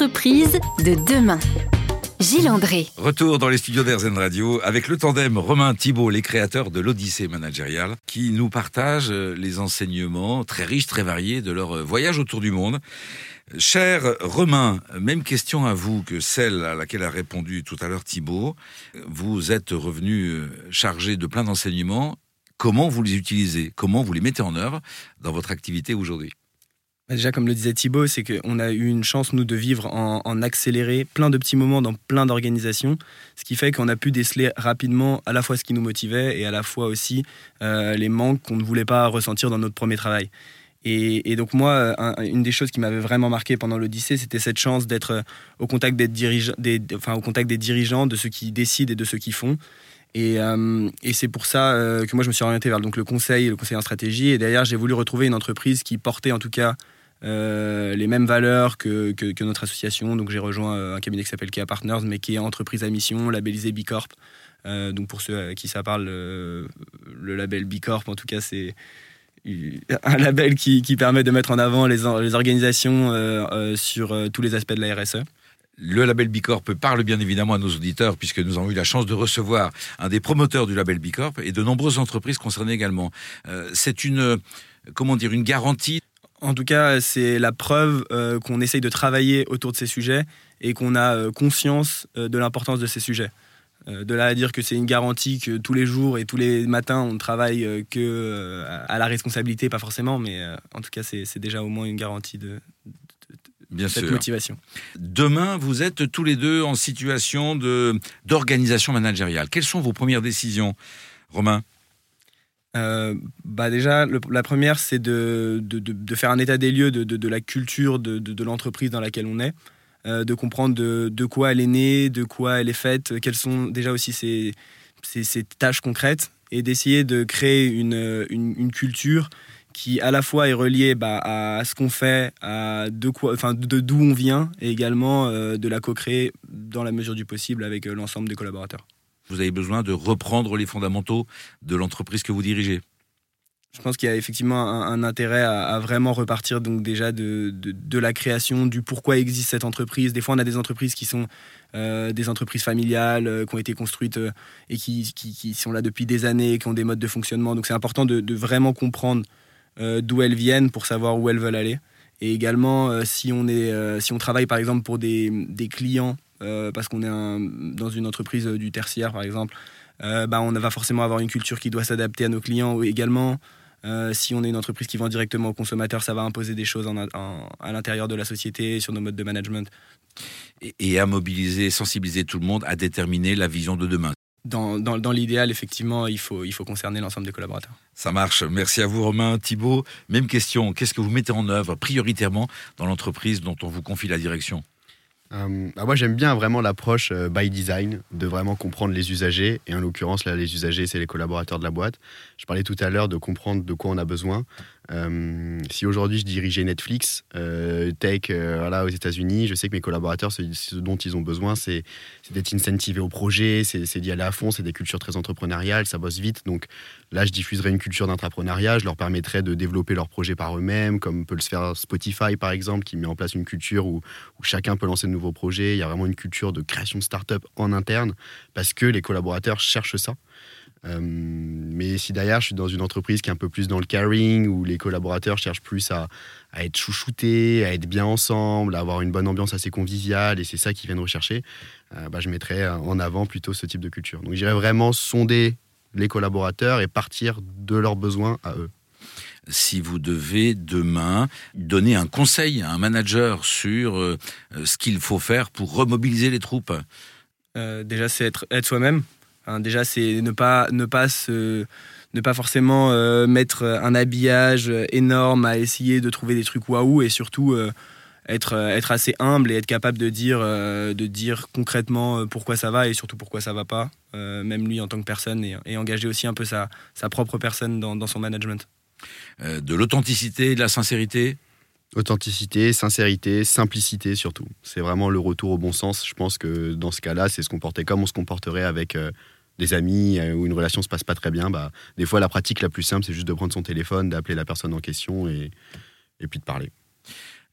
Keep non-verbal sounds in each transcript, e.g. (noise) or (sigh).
L'entreprise de demain. Gilles André. Retour dans les studios d'Airzen Radio avec le tandem Romain Thibault, les créateurs de l'Odyssée managériale, qui nous partagent les enseignements très riches, très variés de leur voyage autour du monde. Cher Romain, même question à vous que celle à laquelle a répondu tout à l'heure Thibault. Vous êtes revenu chargé de plein d'enseignements. Comment vous les utilisez? Comment vous les mettez en œuvre dans votre activité aujourd'hui? Déjà, comme le disait Thibaut, c'est qu'on a eu une chance, nous, de vivre en, accéléré, plein de petits moments dans plein d'organisations, ce qui fait qu'on a pu déceler rapidement à la fois ce qui nous motivait et à la fois aussi euh, les manques qu'on ne voulait pas ressentir dans notre premier travail. Et, donc moi, une des choses qui m'avait vraiment marqué pendant l'Odyssée, c'était cette chance d'être au contact des, des, enfin, au contact des dirigeants, de ceux qui décident et de ceux qui font. Et, euh, c'est pour ça euh, que moi, je me suis orienté vers donc, le conseil, le conseil en stratégie. Et derrière, j'ai voulu retrouver une entreprise qui portait en tout cas euh, les mêmes valeurs que, notre association. Donc j'ai rejoint euh, un cabinet qui s'appelle Kia Partners, mais qui est entreprise à mission, labellisé B Corp. Euh, donc pour ceux à qui ça parle, le, label B Corp, en tout cas, c'est un label qui, permet de mettre en avant les, les organisations sur tous les aspects de la RSE. Le label Bicorp parle bien évidemment à nos auditeurs puisque nous avons eu la chance de recevoir un des promoteurs du label Bicorp et de nombreuses entreprises concernées également. c'est une comment dire une garantie en tout cas, c'est la preuve euh, qu'on essaye de travailler autour de ces sujets et qu'on a euh, conscience euh, de l'importance de ces sujets. de là à dire que c'est une garantie que tous les jours et tous les matins on ne travaille que à la responsabilité, pas forcément, mais en tout cas c'est déjà au moins une garantie de, cette motivation. Demain, vous êtes tous les deux en situation d'organisation managériale. Quelles sont vos premières décisions, Romain? Euh, bah déjà, la première, c'est de, de, faire un état des lieux de, la culture de, l'entreprise dans laquelle on est, euh, de comprendre de, quoi elle est née, de quoi elle est faite, quelles sont déjà aussi ses, ses, tâches concrètes, et d'essayer de créer une, une, culture qui à la fois est reliée bah, à ce qu'on fait, à de quoi, enfin de d'où on vient, et également euh, de la co-créer dans la mesure du possible avec l'ensemble des collaborateurs vous avez besoin de reprendre les fondamentaux de l'entreprise que vous dirigez je pense qu'il y a effectivement un, intérêt à, vraiment repartir donc déjà de, de, la création, du pourquoi existe cette entreprise. Des fois, on a des entreprises qui sont euh, des entreprises familiales, euh, qui ont été construites euh, et qui, qui, sont là depuis des années, qui ont des modes de fonctionnement. Donc c'est important de, de, vraiment comprendre d'où elles viennent pour savoir où elles veulent aller. Et également, si, on est, si on travaille par exemple pour des, des clients euh, parce qu'on est dans une entreprise euh, du tertiaire, par exemple, euh, bah, on va forcément avoir une culture qui doit s'adapter à nos clients également. si on est une entreprise qui vend directement aux consommateurs, ça va imposer des choses à l'intérieur de la société, sur nos modes de management. Et, à mobiliser, sensibiliser tout le monde à déterminer la vision de demain. Dans, dans, l'idéal, effectivement, il faut, il faut concerner l'ensemble des collaborateurs. Ça marche. Merci à vous, Romain. Thibault, même question. Qu'est-ce que vous mettez en œuvre prioritairement dans l'entreprise dont on vous confie la direction? Euh, bah, moi j'aime bien vraiment l'approche euh, by design, de vraiment comprendre les usagers, et en l'occurrence là les usagers c'est les collaborateurs de la boîte. Je parlais tout à l'heure de comprendre de quoi on a besoin. Euh, si aujourd'hui je dirigeais Netflix, tech voilà, aux États-Unis, je sais que mes collaborateurs, ce, dont ils ont besoin, c'est d'être incentivés au projet, c'est d'y aller à fond, c'est des cultures très entrepreneuriales, ça bosse vite. Donc là, je diffuserai une culture d'entrepreneuriat, je leur permettrai de développer leurs projets par eux-mêmes, comme peut le faire Spotify par exemple, qui met en place une culture où, où chacun peut lancer de nouveaux projets. Il y a vraiment une culture de création de start-up en interne parce que les collaborateurs cherchent ça. Euh, mais si derrière, je suis dans une entreprise qui est un peu plus dans le caring, où les collaborateurs cherchent plus à, être chouchoutés, à être bien ensemble, à avoir une bonne ambiance assez conviviale, et c'est ça qu'ils viennent rechercher, euh, bah, je mettrais en avant plutôt ce type de culture. Donc j'irais vraiment sonder les collaborateurs et partir de leurs besoins à eux si vous devez demain donner un conseil à un manager sur euh, ce qu'il faut faire pour remobiliser les troupes euh, Déjà, c'est être, être soi-même. Déjà, c'est ne pas, ne pas se ne pas forcément euh, mettre un habillage énorme à essayer de trouver des trucs waouh et surtout être, être assez humble et être capable de dire, de dire concrètement pourquoi ça va et surtout pourquoi ça va pas, même lui en tant que personne et, engager aussi un peu sa, sa propre personne dans son management. Euh, de l'authenticité, de la sincérité Authenticité, sincérité, simplicité surtout. C'est vraiment le retour au bon sens. Je pense que dans ce cas-là, c'est se comporter comme on se comporterait avec euh, des amis euh, où une relation se passe pas très bien. Bah, des fois, la pratique la plus simple, c'est juste de prendre son téléphone, d'appeler la personne en question et, et puis de parler.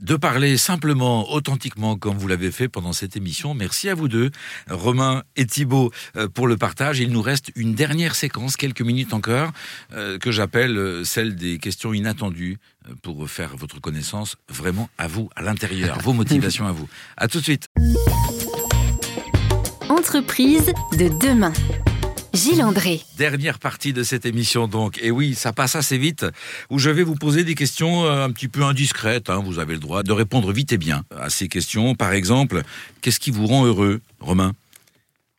de parler simplement, authentiquement, comme vous l'avez fait pendant cette émission. Merci à vous deux, Romain et Thibault, euh, pour le partage. Il nous reste une dernière séquence, quelques minutes encore, euh, que j'appelle celle des questions inattendues pour faire votre connaissance vraiment à vous, à l'intérieur, vos (laughs) motivations à vous. À tout de suite. Entreprise de demain. Gilles André. Dernière partie de cette émission donc. Et oui, ça passe assez vite, où je vais vous poser des questions euh, un petit peu indiscrètes. Hein. Vous avez le droit de répondre vite et bien à ces questions. Par exemple, qu'est-ce qui vous rend heureux, Romain?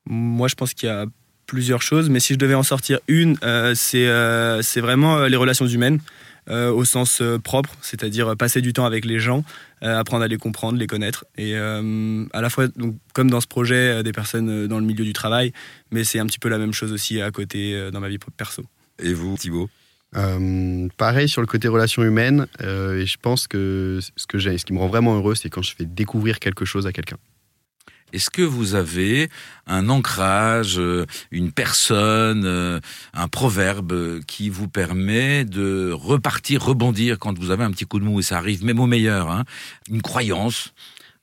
Moi, je pense qu'il y a plusieurs choses, mais si je devais en sortir une, euh, euh, c'est vraiment les relations humaines. Euh, au sens euh, propre, c'est-à-dire passer du temps avec les gens, euh, apprendre à les comprendre, les connaître. Et à la fois, donc, comme dans ce projet, des personnes dans le milieu du travail, mais c'est un petit peu la même chose aussi à côté dans ma vie perso. Et vous, Thibaut? Pareil sur le côté relations humaines, et je pense que ce, que ce qui me rend vraiment heureux, c'est quand je fais découvrir quelque chose à quelqu'un. Est-ce que vous avez un ancrage, euh, une personne, euh, un proverbe qui vous permet de repartir, rebondir quand vous avez un petit coup de mou? Et ça arrive même au meilleur hein Une croyance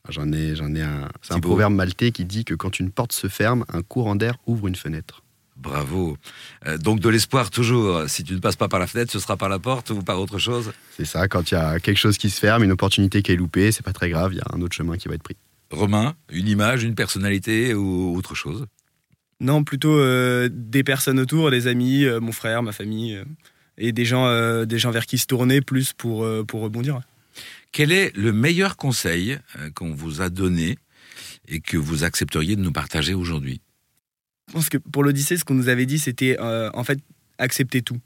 ah, J'en ai, j'en ai un. C'est un proverbe maltais qui dit que quand une porte se ferme, un courant d'air ouvre une fenêtre. Bravo. Euh, donc de l'espoir toujours. Si tu ne passes pas par la fenêtre, ce sera par la porte ou par autre chose? C'est ça. Quand il y a quelque chose qui se ferme, une opportunité qui est loupée, c'est pas très grave. Il y a un autre chemin qui va être pris. Romain, une image, une personnalité ou autre chose? Non, plutôt euh, des personnes autour, des amis, euh, mon frère, ma famille, euh, et des gens, des gens vers qui se tourner plus pour, pour rebondir. Quel est le meilleur conseil qu'on vous a donné et que vous accepteriez de nous partager aujourd'hui? Je pense que pour l'Odyssée, ce qu'on nous avait dit, c'était en fait accepter tout.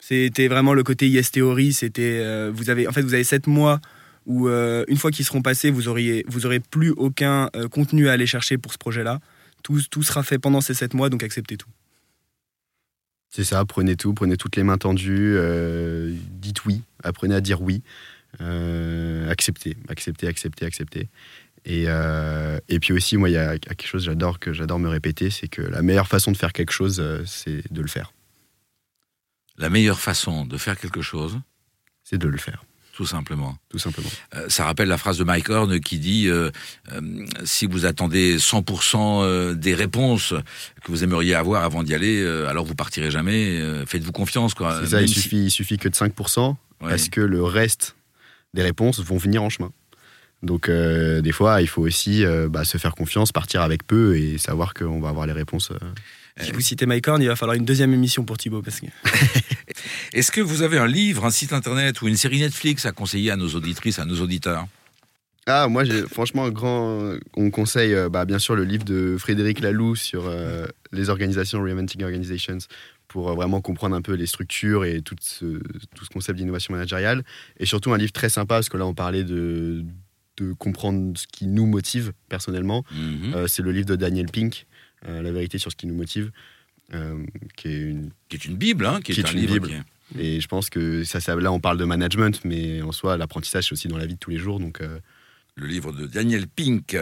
C'était vraiment le côté yes théorie. C'était vous avez en fait vous avez sept mois où euh, une fois qu'ils seront passés, vous auriez, vous aurez plus aucun euh, contenu à aller chercher pour ce projet-là. Tout, tout sera fait pendant ces sept mois, donc acceptez tout. C'est ça, prenez tout, prenez toutes les mains tendues, euh, dites oui, apprenez à dire oui, acceptez, acceptez, acceptez, acceptez. Et, et puis aussi, moi, il y a quelque chose j'adore que j'adore me répéter, c'est que la meilleure façon de faire quelque chose, c'est de le faire. La meilleure façon de faire quelque chose, c'est de le faire tout simplement. Tout simplement. Euh, ça rappelle la phrase de Mike Horn qui dit euh, euh, si vous attendez 100% des réponses que vous aimeriez avoir avant d'y aller, alors vous partirez jamais. Faites-vous confiance, quoi. C'est ça. Il suffit, il suffit que de 5% parce que le reste des réponses vont venir en chemin. Donc des fois, il faut aussi bah, se faire confiance, partir avec peu et savoir qu'on va avoir les réponses. Si vous citez Mike Horn, il va falloir une deuxième émission pour Thibaut. Parce que... (laughs) Est-ce que vous avez un livre, un site internet ou une série Netflix à conseiller à nos auditrices, à nos auditeurs? Ah, moi, j'ai franchement un grand. On conseille, euh, bah, bien sûr, le livre de Frédéric Laloux sur euh, les organisations, Reinventing Organizations, pour euh, vraiment comprendre un peu les structures et tout ce, tout ce concept d'innovation managériale. Et surtout, un livre très sympa, parce que là, on parlait de, de comprendre ce qui nous motive personnellement. Mhm. C'est le livre de Daniel Pink, La vérité sur ce qui nous motive. Euh, qui, est une, qui est une Bible, hein, qui, est, un livre. Bible. Et je pense que ça, ça, là, on parle de management, mais en soi, l'apprentissage, c'est aussi dans la vie de tous les jours. Donc, euh, Le livre de Daniel Pink.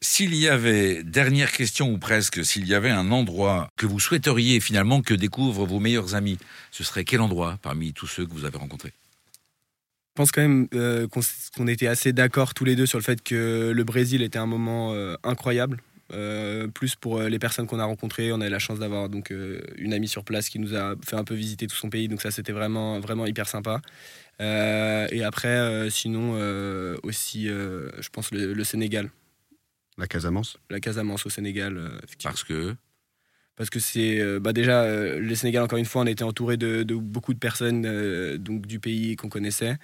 S'il y avait, dernière question ou presque, s'il y avait un endroit que vous souhaiteriez finalement que découvrent vos meilleurs amis, ce serait quel endroit parmi tous ceux que vous avez rencontrés? Je pense quand même euh, qu'on était assez d'accord tous les deux sur le fait que le Brésil était un moment incroyable. Euh, plus pour euh, les personnes qu'on a rencontrées, on a eu la chance d'avoir donc euh, une amie sur place qui nous a fait un peu visiter tout son pays, donc ça c'était vraiment vraiment hyper sympa. et après, sinon aussi, je pense le, Sénégal. La Casamance? La Casamance au Sénégal. Parce que? Parce que c'est bah déjà le Sénégal encore une fois, on était entouré de, de beaucoup de personnes donc du pays qu'on connaissait.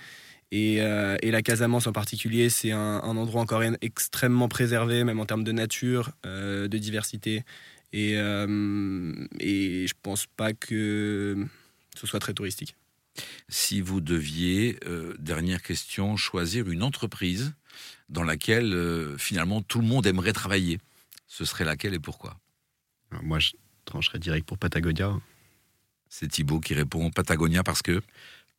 Euh, et, la Casamance en particulier, c'est un, endroit encore extrêmement préservé, même en termes de nature, euh, de diversité. Et, euh, et je pense pas que ce soit très touristique. Si vous deviez, dernière question, choisir une entreprise dans laquelle finalement tout le monde aimerait travailler, ce serait laquelle et pourquoi? Moi, je trancherais direct pour Patagonia. C'est Thibaut qui répond Patagonia parce que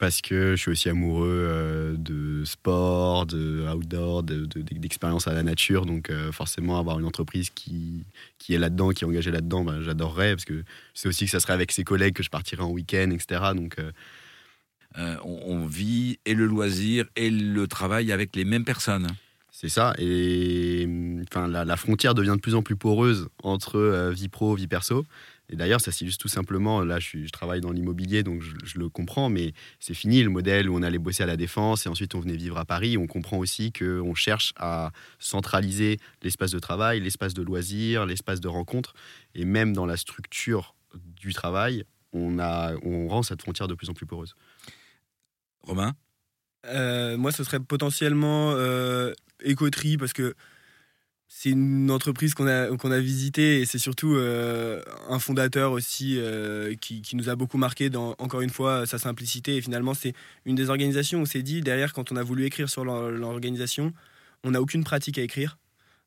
parce que je suis aussi amoureux euh, de sport, de outdoor, d'expérience à la nature. Donc euh, forcément, avoir une entreprise qui, qui est là-dedans, qui est engagée là-dedans, bah, j'adorerais, parce que c'est aussi que ça serait avec ses collègues que je partirais en week-end, etc. Donc, euh, on, on vit et le loisir et le travail avec les mêmes personnes. C'est ça, et enfin, la, la frontière devient de plus en plus poreuse entre euh, vie pro, vie perso. Et d'ailleurs, ça s'illustre tout simplement. Là, je, suis- je travaille dans l'immobilier, donc je, je le comprends, mais c'est fini le modèle où on allait bosser à la Défense et ensuite on venait vivre à Paris. On comprend aussi qu'on cherche à centraliser l'espace de travail, l'espace de loisirs, l'espace de rencontre. Et même dans la structure du travail, on, a, on rend cette frontière de plus en plus poreuse. Romain? Euh, moi, ce serait potentiellement euh, Ecotree parce que c'est une entreprise qu'on a, a visitée et c'est surtout euh, un fondateur aussi euh, qui, qui nous a beaucoup marqué dans, encore une fois, sa simplicité. Et finalement, c'est une des organisations où s'est dit, derrière, quand on a voulu écrire sur l'or- l'organisation, on n'a aucune pratique à écrire.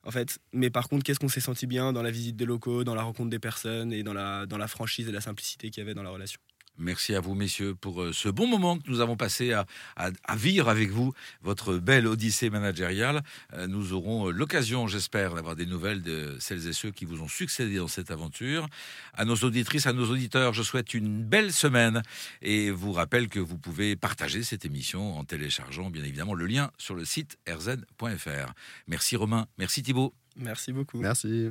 En fait, mais par contre, qu'est-ce qu'on s'est senti bien dans la visite des locaux, dans la rencontre des personnes et dans la, dans la franchise et la simplicité qu'il y avait dans la relation? Merci à vous, messieurs, pour euh, ce bon moment que nous avons passé à, à- à vivre avec vous, votre belle odyssée managériale. Euh, Nous aurons euh, l'occasion, j'espère, d'avoir des nouvelles de celles et ceux qui vous ont succédé dans cette aventure. À nos auditrices, à nos auditeurs, je souhaite une belle semaine et vous rappelle que vous pouvez partager cette émission en téléchargeant, bien évidemment, le lien sur le site rzn.fr. Merci Romain, merci Thibault. Merci beaucoup. Merci.